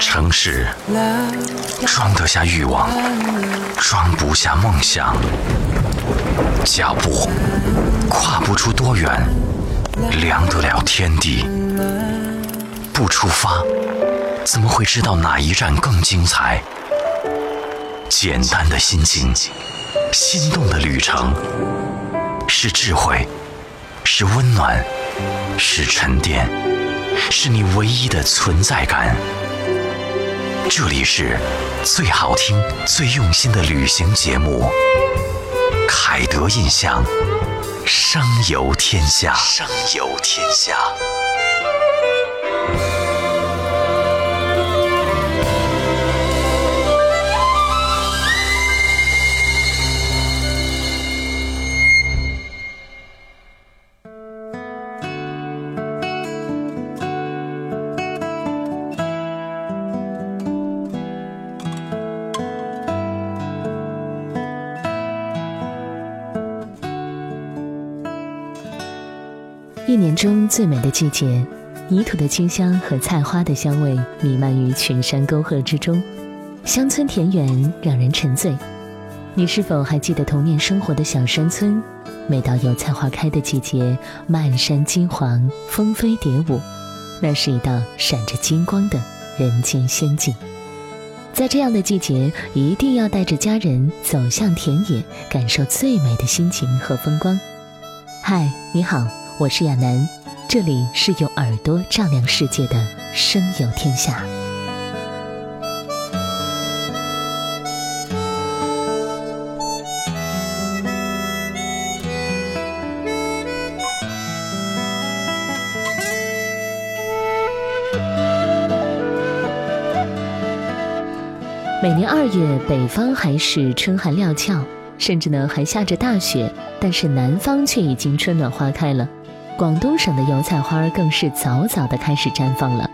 城市装得下欲望，装不下梦想。脚步跨不出多远，量得了天地。不出发，怎么会知道哪一站更精彩？简单的心情，心动的旅程，是智慧，是温暖，是沉淀，是你唯一的存在感。这里是最好听、最用心的旅行节目《凯德印象》，声游天下，声游天下。一年中最美的季节，泥土的清香和菜花的香味弥漫于群山沟壑之中，乡村田园让人沉醉。你是否还记得童年生活的小山村？每到油菜花开的季节，漫山金黄，蜂飞蝶舞，那是一道闪着金光的人间仙境。在这样的季节，一定要带着家人走向田野，感受最美的心情和风光。嗨，你好。我是亚楠，这里是用耳朵丈量世界的声游天下。每年二月，北方还是春寒料峭，甚至呢还下着大雪，但是南方却已经春暖花开了。广东省的油菜花更是早早的开始绽放了。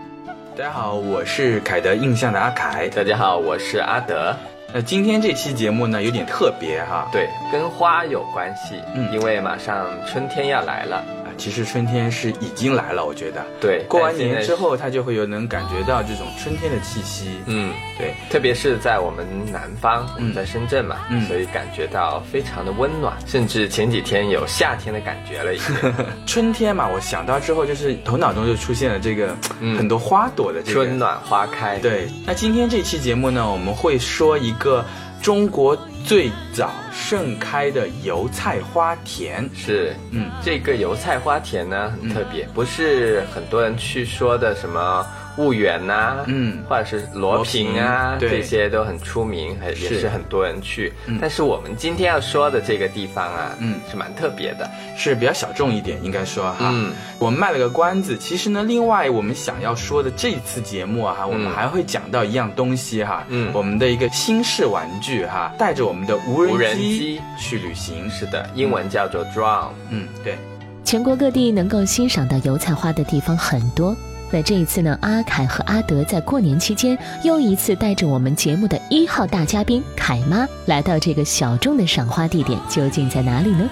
大家好，我是凯德印象的阿凯。大家好，我是阿德。那今天这期节目呢，有点特别哈。对，跟花有关系。嗯，因为马上春天要来了。其实春天是已经来了，我觉得。对，过完年之后，它就会有能感觉到这种春天的气息。嗯，对，特别是在我们南方，我们，在深圳嘛，嗯，所以感觉到非常的温暖，甚至前几天有夏天的感觉了。已经。春天嘛，我想到之后，就是头脑中就出现了这个很多花朵的这个春暖花开。对，那今天这期节目呢，我们会说一个中国。最早盛开的油菜花田是，嗯，这个油菜花田呢很特别，不是很多人去说的什么。婺源呐，嗯，或者是罗平啊，这些都很出名，很也是很多人去。但是我们今天要说的这个地方啊，嗯，是蛮特别的，是比较小众一点，应该说哈。嗯，我们卖了个关子。其实呢，另外我们想要说的这次节目啊，我们还会讲到一样东西哈，嗯，我们的一个新式玩具哈，带着我们的无人机去旅行。是的，英文叫做 drone。嗯，对。全国各地能够欣赏到油菜花的地方很多。那这一次呢，阿凯和阿德在过年期间又一次带着我们节目的一号大嘉宾凯妈来到这个小众的赏花地点，究竟在哪里呢？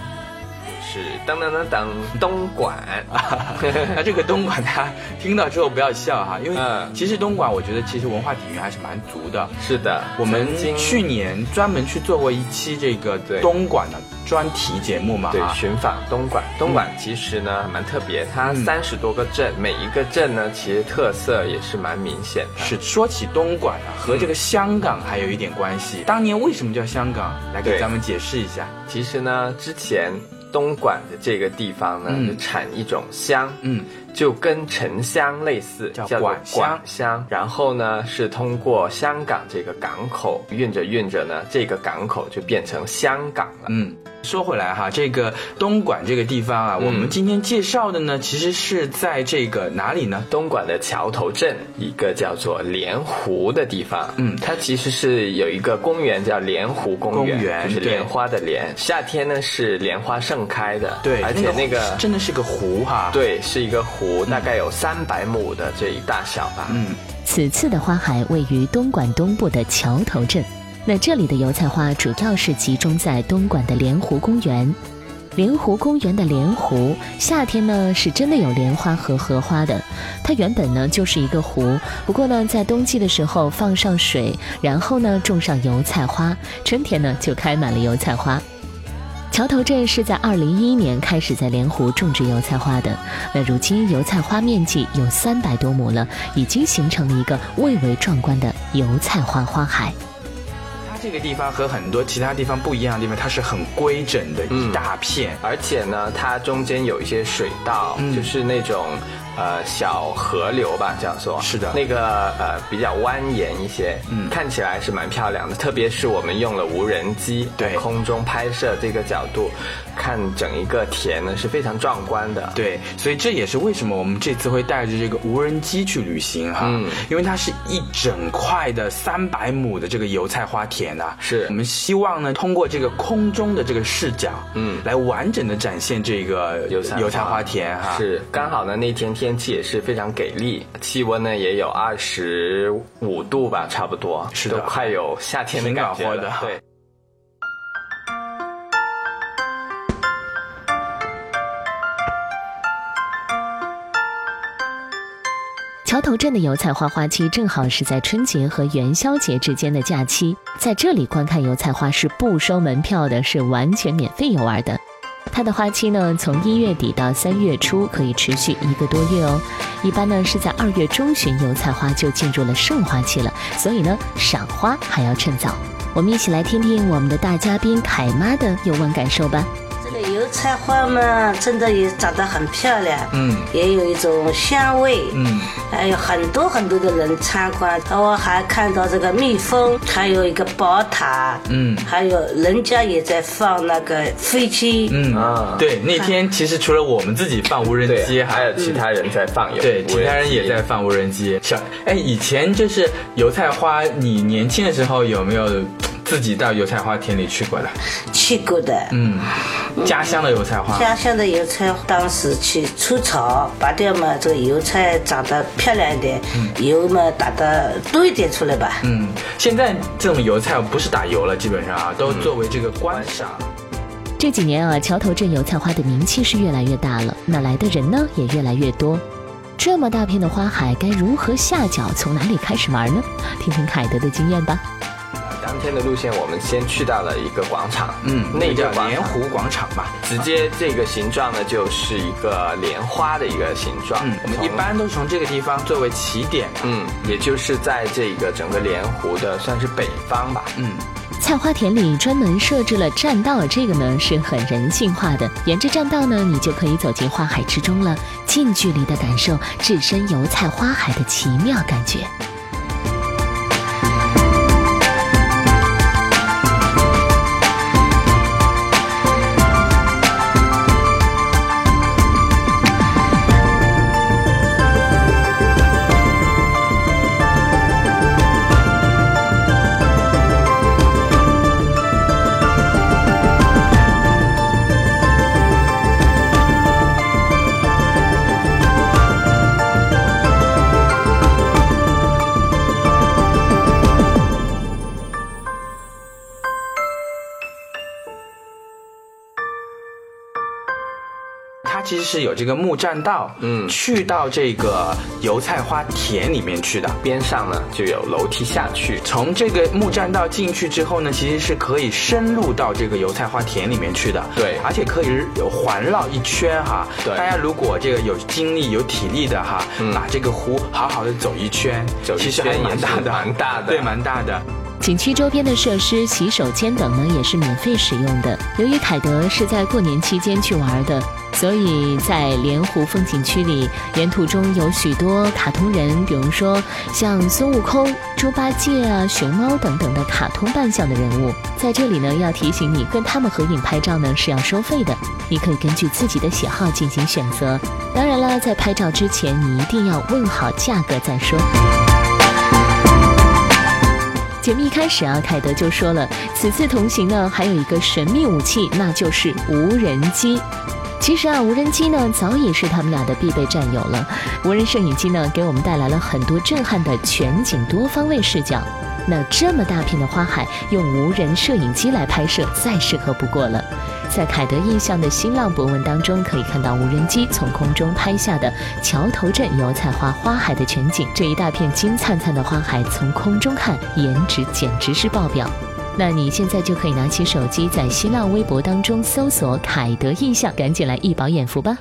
是当当当当东莞啊！那这个东莞，大家听到之后不要笑哈，因为其实东莞我觉得其实文化底蕴还是蛮足的。是的，我们去年专门去做过一期这个东莞的。专题节目嘛，对，寻访东莞。东莞其实呢蛮特别，它三十多个镇，每一个镇呢其实特色也是蛮明显的。是说起东莞啊，和这个香港还有一点关系。当年为什么叫香港？来给咱们解释一下。其实呢，之前东莞的这个地方呢，产一种香，嗯。就跟沉香类似，叫莞香。然后呢，是通过香港这个港口运着运着呢，这个港口就变成香港了。嗯。说回来哈，这个东莞这个地方啊，我们今天介绍的呢，其实是在这个哪里呢？东莞的桥头镇，一个叫做莲湖的地方。嗯，它其实是有一个公园叫莲湖公园，就是莲花的莲。夏天呢是莲花盛开的，对，而且那个真的是个湖哈。对，是一个湖，大概有三百亩的这一大小吧。嗯，此次的花海位于东莞东部的桥头镇。那这里的油菜花主要是集中在东莞的莲湖公园，莲湖公园的莲湖，夏天呢是真的有莲花和荷花的。它原本呢就是一个湖，不过呢在冬季的时候放上水，然后呢种上油菜花，春天呢就开满了油菜花。桥头镇是在二零一一年开始在莲湖种植油菜花的，那如今油菜花面积有三百多亩了，已经形成了一个蔚为壮观的油菜花花海。这个地方和很多其他地方不一样的地方，它是很规整的一大片，而且呢，它中间有一些水道，就是那种。呃，小河流吧，叫做是的，那个呃比较蜿蜒一些，嗯，看起来是蛮漂亮的。特别是我们用了无人机对空中拍摄这个角度，看整一个田呢是非常壮观的。对，所以这也是为什么我们这次会带着这个无人机去旅行哈，嗯，因为它是一整块的三百亩的这个油菜花田啊，是我们希望呢通过这个空中的这个视角，嗯，来完整的展现这个油菜油菜花田哈。是，刚好呢那天天。天气也是非常给力，气温呢也有二十五度吧，差不多，是的，快有夏天的感觉了。对。桥头镇的油菜花花期正好是在春节和元宵节之间的假期，在这里观看油菜花是不收门票的，是完全免费游玩的。它的花期呢，从一月底到三月初，可以持续一个多月哦。一般呢是在二月中旬，油菜花就进入了盛花期了，所以呢，赏花还要趁早。我们一起来听听我们的大嘉宾凯妈的游玩感受吧。油菜花嘛，真的也长得很漂亮，嗯，也有一种香味，嗯，还有很多很多的人参观。我还看到这个蜜蜂，还有一个宝塔，嗯，还有人家也在放那个飞机，嗯啊，对，那天其实除了我们自己放无人机，还有其他人在放，对，其他人也在放无人机。小，哎，以前就是油菜花，你年轻的时候有没有？自己到油菜花田里去过的，去过的，嗯，家乡的油菜花，家乡的油菜，当时去除草，拔掉嘛，这个油菜长得漂亮一点，油嘛打的多一点出来吧。嗯，现在这种油菜不是打油了，基本上啊，都作为这个观赏。这几年啊，桥头镇油菜花的名气是越来越大了，那来的人呢也越来越多。这么大片的花海，该如何下脚？从哪里开始玩呢？听听凯德的经验吧。当天的路线，我们先去到了一个广场，嗯，那叫莲湖广场吧，直接这个形状呢，就是一个莲花的一个形状。嗯，我们一般都从这个地方作为起点，嗯，也就是在这个整个莲湖的算是北方吧。嗯，菜花田里专门设置了栈道，这个呢是很人性化的，沿着栈道呢，你就可以走进花海之中了，近距离的感受置身油菜花海的奇妙感觉。是有这个木栈道，嗯，去到这个油菜花田里面去的。边上呢就有楼梯下去。从这个木栈道进去之后呢，其实是可以深入到这个油菜花田里面去的。对，而且可以有环绕一圈哈。对，大家如果这个有精力、有体力的哈，把这个湖好好的走一圈，走一圈蛮大的，蛮大的，对，蛮大的。景区周边的设施、洗手间等呢，也是免费使用的。由于凯德是在过年期间去玩的，所以在莲湖风景区里，沿途中有许多卡通人，比如说像孙悟空、猪八戒啊、熊猫等等的卡通扮相的人物。在这里呢，要提醒你，跟他们合影拍照呢是要收费的，你可以根据自己的喜好进行选择。当然了，在拍照之前，你一定要问好价格再说。节目一开始啊，凯德就说了，此次同行呢，还有一个神秘武器，那就是无人机。其实啊，无人机呢，早已是他们俩的必备战友了。无人摄影机呢，给我们带来了很多震撼的全景多方位视角。那这么大片的花海，用无人摄影机来拍摄，再适合不过了。在凯德印象的新浪博文当中，可以看到无人机从空中拍下的桥头镇油菜花花海的全景。这一大片金灿灿的花海，从空中看，颜值简直是爆表。那你现在就可以拿起手机，在新浪微博当中搜索“凯德印象”，赶紧来一饱眼福吧。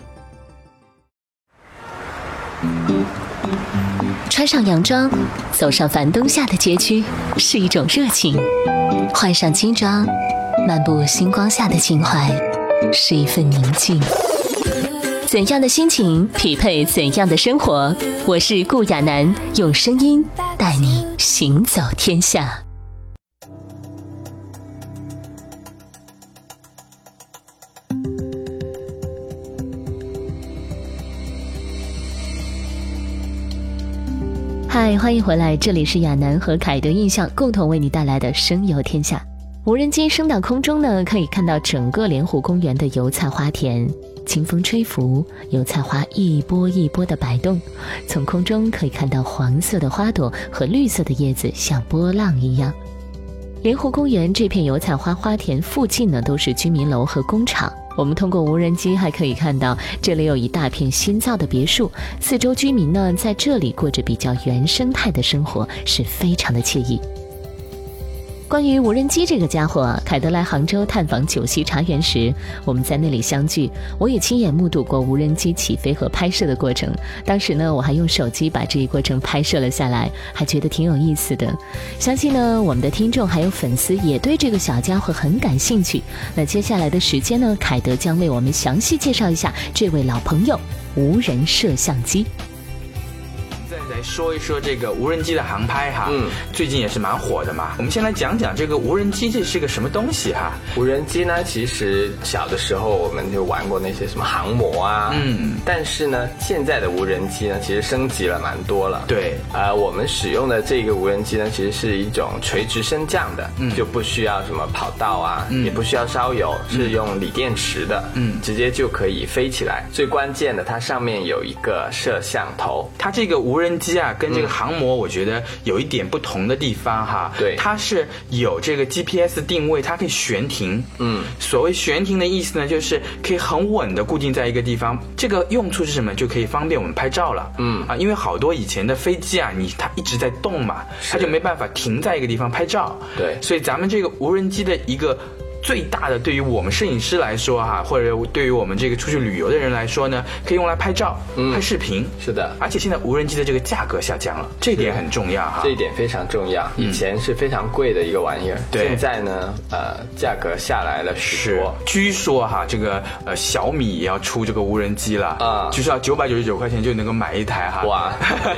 穿上洋装，走上繁冬下的街区，是一种热情；换上轻装，漫步星光下的情怀，是一份宁静。怎样的心情匹配怎样的生活？我是顾亚楠，用声音带你行走天下。嗨，欢迎回来！这里是亚楠和凯德印象共同为你带来的《声游天下》。无人机升到空中呢，可以看到整个莲湖公园的油菜花田，清风吹拂，油菜花一波一波的摆动。从空中可以看到黄色的花朵和绿色的叶子像波浪一样。莲湖公园这片油菜花花田附近呢，都是居民楼和工厂。我们通过无人机还可以看到，这里有一大片新造的别墅，四周居民呢在这里过着比较原生态的生活，是非常的惬意。关于无人机这个家伙，凯德来杭州探访九溪茶园时，我们在那里相聚，我也亲眼目睹过无人机起飞和拍摄的过程。当时呢，我还用手机把这一过程拍摄了下来，还觉得挺有意思的。相信呢，我们的听众还有粉丝也对这个小家伙很感兴趣。那接下来的时间呢，凯德将为我们详细介绍一下这位老朋友——无人摄像机。来说一说这个无人机的航拍哈，嗯，最近也是蛮火的嘛。我们先来讲讲这个无人机，这是个什么东西哈？无人机呢，其实小的时候我们就玩过那些什么航模啊，嗯，但是呢，现在的无人机呢，其实升级了蛮多了。对，呃，我们使用的这个无人机呢，其实是一种垂直升降的，嗯，就不需要什么跑道啊，也不需要烧油，是用锂电池的，嗯，直接就可以飞起来。最关键的，它上面有一个摄像头，它这个无人机。机啊，跟这个航模我觉得有一点不同的地方哈。对，它是有这个 GPS 定位，它可以悬停。嗯，所谓悬停的意思呢，就是可以很稳的固定在一个地方。这个用处是什么？就可以方便我们拍照了。嗯啊，因为好多以前的飞机啊，你它一直在动嘛，它就没办法停在一个地方拍照。对，所以咱们这个无人机的一个。最大的对于我们摄影师来说哈，或者对于我们这个出去旅游的人来说呢，可以用来拍照、拍视频。是的，而且现在无人机的这个价格下降了，这一点很重要哈。这一点非常重要。以前是非常贵的一个玩意儿，现在呢，呃，价格下来了许多。据说哈，这个呃小米也要出这个无人机了啊，就是要九百九十九块钱就能够买一台哈。哇，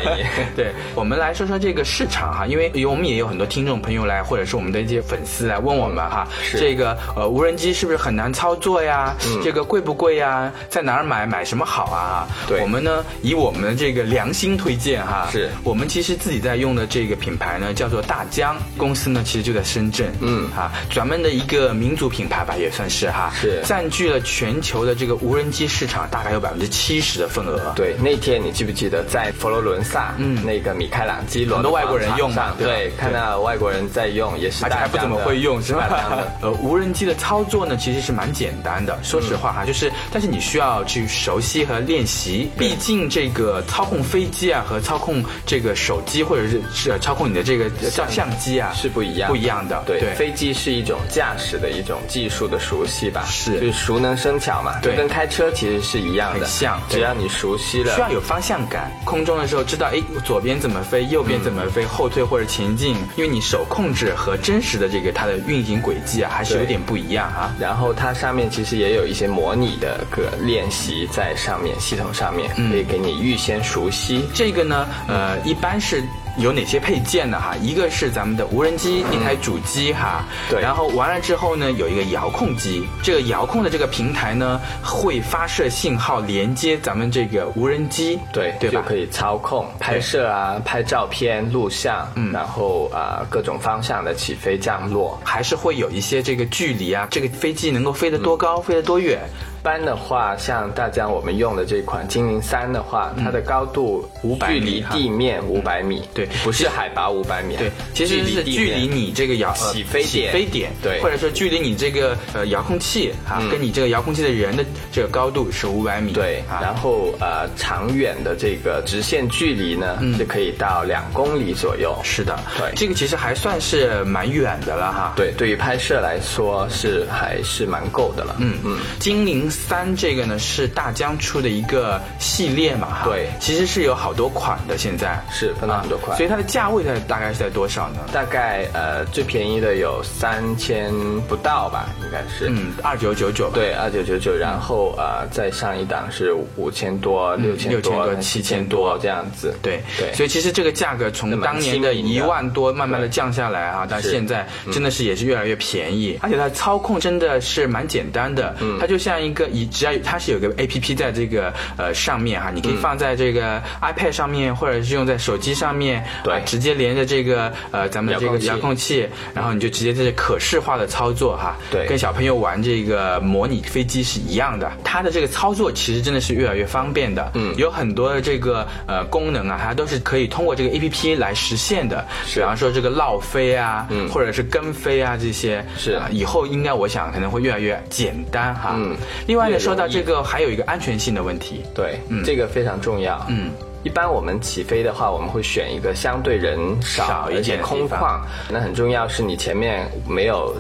对，我们来说说这个市场哈，因为我们也有很多听众朋友来，或者是我们的一些粉丝来问我们哈，这个。呃，无人机是不是很难操作呀？这个贵不贵呀？在哪儿买？买什么好啊？对，我们呢，以我们的这个良心推荐哈，是我们其实自己在用的这个品牌呢，叫做大疆公司呢，其实就在深圳，嗯，哈，咱们的一个民族品牌吧，也算是哈，是占据了全球的这个无人机市场大概有百分之七十的份额。对，那天你记不记得在佛罗伦萨，嗯，那个米开朗基罗很多外国人用嘛，对，看到外国人在用，也是而且还不怎么会用，是吧？呃，无人机的操作呢，其实是蛮简单的。说实话哈，就是，但是你需要去熟悉和练习。毕竟这个操控飞机啊，和操控这个手机或者是是操控你的这个照相机啊，是不一样不一样的。对，飞机是一种驾驶的一种技术的熟悉吧？是，就是熟能生巧嘛。对，跟开车其实是一样的。很像，只要你熟悉了，需要有方向感。空中的时候知道，哎，左边怎么飞，右边怎么飞，后退或者前进，因为你手控制和真实的这个它的运行轨迹啊，还是有点不一样啊。然后它上面其实也有一些模拟的个练习在上面，系统上面可以给你预先熟悉。这个呢，呃，一般是。有哪些配件呢？哈，一个是咱们的无人机一台主机哈，对，然后完了之后呢，有一个遥控机，这个遥控的这个平台呢，会发射信号连接咱们这个无人机，对对吧？就可以操控拍摄啊，拍照片、录像，嗯，然后啊各种方向的起飞降落，还是会有一些这个距离啊，这个飞机能够飞得多高，飞得多远。一般的话，像大疆我们用的这款精灵三的话，它的高度五百距离地面五百米，对，不是海拔五百米，对，其实是距离你这个遥起飞起飞点，对，或者说距离你这个呃遥控器哈，跟你这个遥控器的人的这个高度是五百米，对，然后呃长远的这个直线距离呢，是可以到两公里左右，是的，对，这个其实还算是蛮远的了哈，对，对于拍摄来说是还是蛮够的了，嗯。嗯，精灵三这个呢是大疆出的一个系列嘛哈，对，其实是有好多款的，现在。是分了很多款，所以它的价位在大概是在多少呢？大概呃最便宜的有三千不到吧，应该是，嗯，二九九九，对，二九九九，然后呃再上一档是五千多、六千多、七千多。这样子，对对，所以其实这个价格从当年的一万多慢慢的降下来啊，到现在真的是也是越来越便宜，而且它操控真的是蛮简单的，它就像一个以只要它是有个 A P P 在这个呃上面哈，你可以放在这个 iPad 上面，或者是用在手机上面，对，直接连着这个呃咱们这个遥控器，然后你就直接这是可视化的操作哈，对，跟小朋友玩这个模拟飞机是一样的，它的这个操作其实真的是越来越方便的，嗯，有很多的这个呃功能啊，它都是可以通过这个 A P P 来实现的，比方说这个绕飞啊，嗯，或者是跟飞啊这些，是。以后应该我想可能会越来越简单哈，嗯，另外呢说到这个还有一个安全性的问题，对，嗯，这个非常重要，嗯。一般我们起飞的话，我们会选一个相对人少一点空旷。那很重要是你前面没有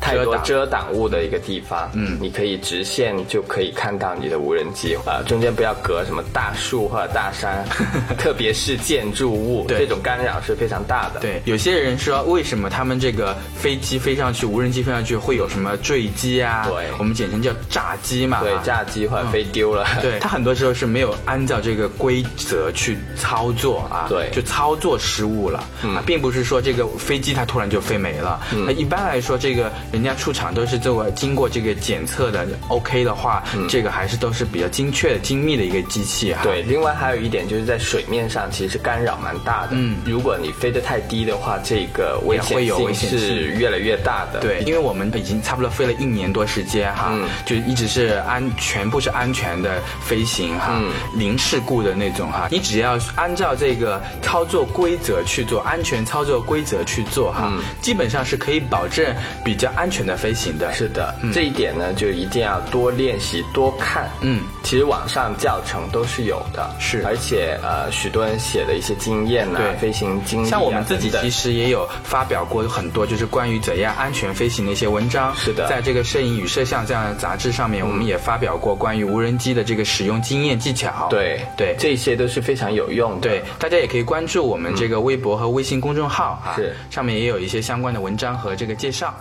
太多遮挡物的一个地方。嗯，你可以直线就可以看到你的无人机。啊，中间不要隔什么大树或者大山，特别是建筑物，这种干扰是非常大的。对，有些人说为什么他们这个飞机飞上去，无人机飞上去会有什么坠机啊？对，我们简称叫炸机嘛。对，炸机或者飞丢了。对，它很多时候是没有按照这个规则。去操作啊，对，就操作失误了啊，并不是说这个飞机它突然就飞没了。那一般来说，这个人家出厂都是做过经过这个检测的，OK 的话，这个还是都是比较精确、精密的一个机器哈。对，另外还有一点就是在水面上其实干扰蛮大的。嗯，如果你飞得太低的话，这个危险性是越来越大的。对，因为我们已经差不多飞了一年多时间哈，就一直是安全部是安全的飞行哈，零事故的那种哈。你只要按照这个操作规则去做，安全操作规则去做哈，基本上是可以保证比较安全的飞行的。是的，这一点呢，就一定要多练习、多看。嗯，其实网上教程都是有的，是，而且呃，许多人写的一些经验啊，飞行经历，像我们自己其实也有发表过很多，就是关于怎样安全飞行的一些文章。是的，在这个《摄影与摄像》这样的杂志上面，我们也发表过关于无人机的这个使用经验技巧。对对，这些都是非常有用的。对，大家也可以关注我们这个微博和微信公众号啊，是上面也有一些相关的文章和这个介绍。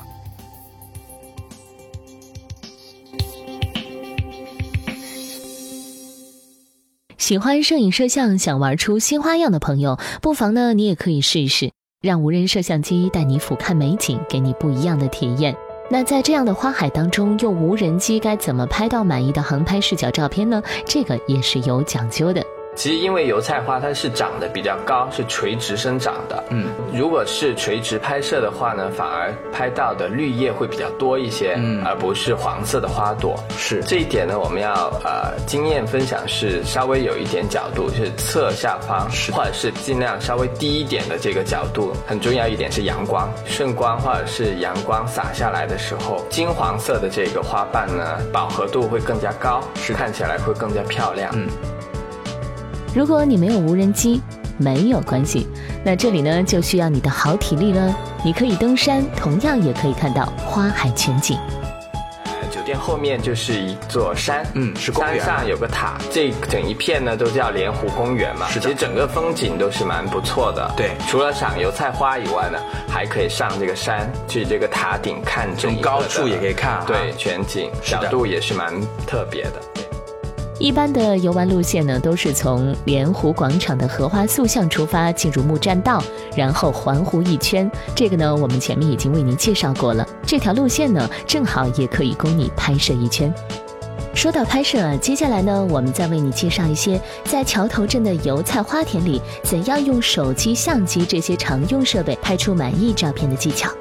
喜欢摄影摄像，想玩出新花样的朋友，不妨呢，你也可以试一试，让无人摄像机带你俯瞰美景，给你不一样的体验。那在这样的花海当中，用无人机该怎么拍到满意的航拍视角照片呢？这个也是有讲究的。其实因为油菜花它是长得比较高，是垂直生长的。嗯，如果是垂直拍摄的话呢，反而拍到的绿叶会比较多一些，嗯，而不是黄色的花朵。是这一点呢，我们要呃经验分享是稍微有一点角度，就是侧下方，或者是尽量稍微低一点的这个角度。很重要一点是阳光、顺光或者是阳光洒下来的时候，金黄色的这个花瓣呢，饱和度会更加高，是看起来会更加漂亮。嗯。如果你没有无人机，没有关系，那这里呢就需要你的好体力了。你可以登山，同样也可以看到花海全景。酒店后面就是一座山，嗯，是公园，山上有个塔，这整一片呢都叫莲湖公园嘛。是其实整个风景都是蛮不错的。对，除了赏油菜花以外呢，还可以上这个山，去这个塔顶看整高处也可以看，对，全景角度也是蛮特别的。一般的游玩路线呢，都是从莲湖广场的荷花塑像出发，进入木栈道，然后环湖一圈。这个呢，我们前面已经为您介绍过了。这条路线呢，正好也可以供你拍摄一圈。说到拍摄，接下来呢，我们再为你介绍一些在桥头镇的油菜花田里，怎样用手机、相机这些常用设备拍出满意照片的技巧。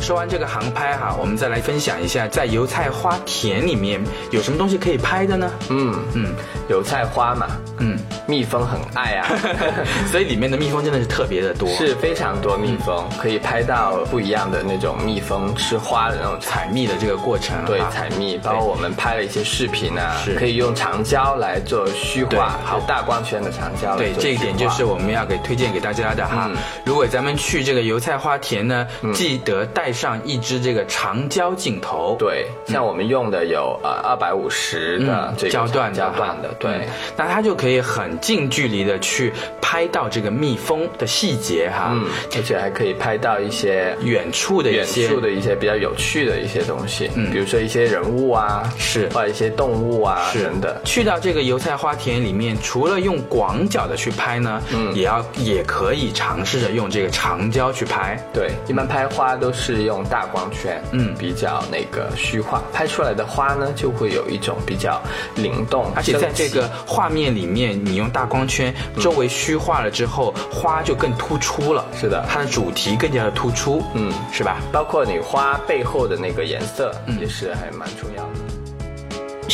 说完这个航拍哈，我们再来分享一下，在油菜花田里面有什么东西可以拍的呢？嗯。嗯，油菜花嘛，嗯，蜜蜂很爱啊，所以里面的蜜蜂真的是特别的多，是非常多蜜蜂，可以拍到不一样的那种蜜蜂吃花的那种采蜜的这个过程。对，采蜜，包括我们拍了一些视频啊，是。可以用长焦来做虚化，好。大光圈的长焦。对，这一点就是我们要给推荐给大家的哈。如果咱们去这个油菜花田呢，记得带上一支这个长焦镜头。对，像我们用的有呃二百五十的这个焦段焦段的，对，那它就可以很近距离的去拍到这个蜜蜂的细节哈，嗯，而且还可以拍到一些远处的远处的一些比较有趣的一些东西，嗯，比如说一些人物啊，是，或者一些动物啊，是。的。去到这个油菜花田里面，除了用广角的去拍呢，嗯，也要也可以尝试着用这个长焦去拍。对，一般拍花都是用大光圈，嗯，比较那个虚化，拍出来的花呢就会有一种比较灵动，而且在这个画面里面，你用大光圈周围虚化了之后，花就更突出了。是的，它的主题更加的突出，嗯，是吧？包括你花背后的那个颜色，也是还蛮重要的。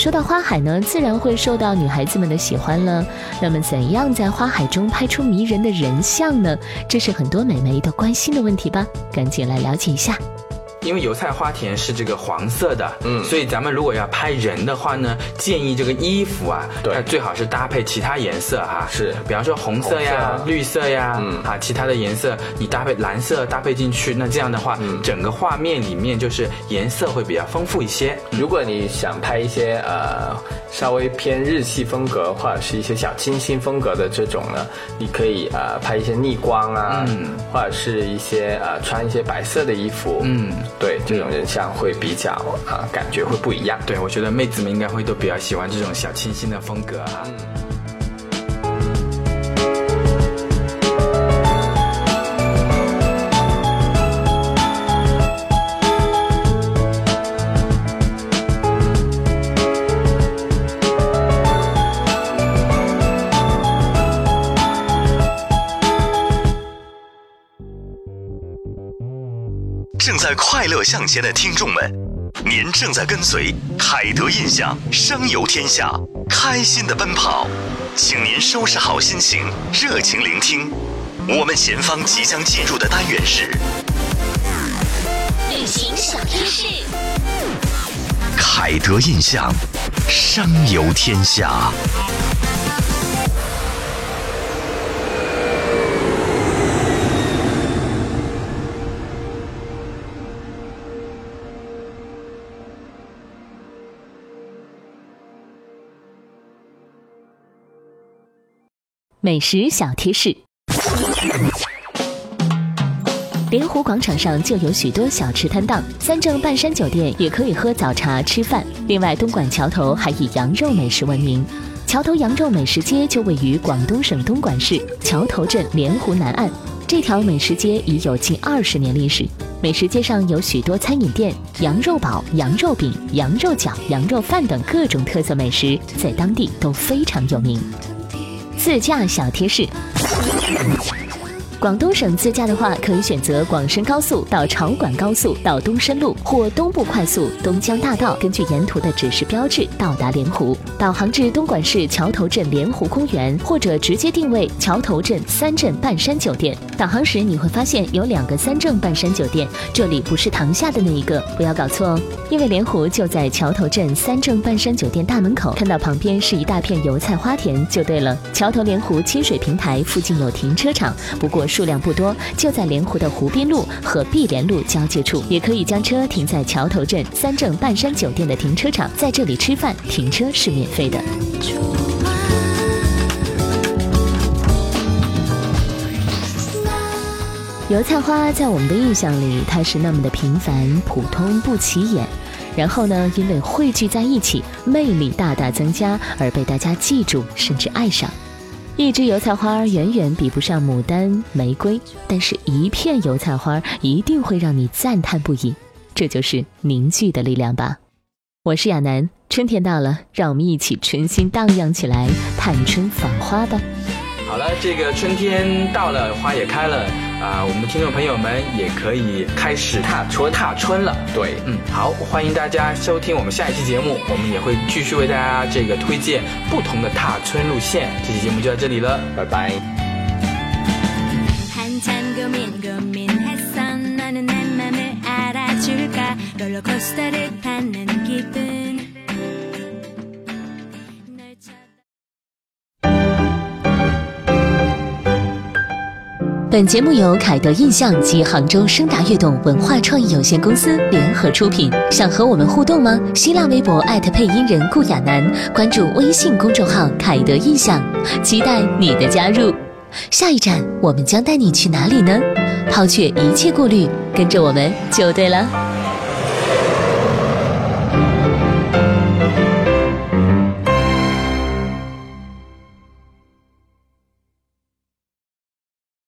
说到花海呢，自然会受到女孩子们的喜欢了。那么，怎样在花海中拍出迷人的人像呢？这是很多美眉都关心的问题吧？赶紧来了解一下。因为油菜花田是这个黄色的，嗯，所以咱们如果要拍人的话呢，建议这个衣服啊，它最好是搭配其他颜色哈，是，比方说红色呀、绿色呀，嗯，啊，其他的颜色你搭配蓝色搭配进去，那这样的话，整个画面里面就是颜色会比较丰富一些。如果你想拍一些呃稍微偏日系风格或者是一些小清新风格的这种呢，你可以呃拍一些逆光啊，嗯，或者是一些呃穿一些白色的衣服，嗯。对这种人像会比较啊，感觉会不一样。对我觉得妹子们应该会都比较喜欢这种小清新的风格啊。在快乐向前的听众们，您正在跟随凯德印象，声游天下，开心的奔跑，请您收拾好心情，热情聆听。我们前方即将进入的单元是旅行小贴士，凯德印象，声游天下。美食小贴士：莲湖广场上就有许多小吃摊档，三正半山酒店也可以喝早茶吃饭。另外，东莞桥头还以羊肉美食闻名，桥头羊肉美食街就位于广东省东莞市桥头镇莲湖南岸。这条美食街已有近二十年历史，美食街上有许多餐饮店，羊肉堡、羊肉饼、羊肉饺、羊肉饭等各种特色美食，在当地都非常有名。自驾小贴士。广东省自驾的话，可以选择广深高速到潮莞高速到东深路，或东部快速东江大道，根据沿途的指示标志到达莲湖。导航至东莞市桥头镇莲湖公园，或者直接定位桥头镇三镇半山酒店。导航时你会发现有两个三镇半山酒店，这里不是塘下的那一个，不要搞错哦。因为莲湖就在桥头镇三镇半山酒店大门口，看到旁边是一大片油菜花田就对了。桥头莲湖清水平台附近有停车场，不过。数量不多，就在莲湖的湖滨路和碧莲路交界处，也可以将车停在桥头镇三正半山酒店的停车场，在这里吃饭，停车是免费的。油菜花在我们的印象里，它是那么的平凡、普通、不起眼，然后呢，因为汇聚在一起，魅力大大增加，而被大家记住，甚至爱上。一枝油菜花远远比不上牡丹、玫瑰，但是一片油菜花一定会让你赞叹不已。这就是凝聚的力量吧。我是亚楠，春天到了，让我们一起春心荡漾起来，探春访花吧。好了，这个春天到了，花也开了啊，我们的听众朋友们也可以开始踏春踏春了。对，嗯，好，欢迎大家收听我们下一期节目，我们也会继续为大家这个推荐不同的踏春路线。这期节目就到这里了，拜拜。本节目由凯德印象及杭州声达悦动文化创意有限公司联合出品。想和我们互动吗？新浪微博配音人顾亚楠，关注微信公众号凯德印象，期待你的加入。下一站，我们将带你去哪里呢？抛却一切顾虑，跟着我们就对了。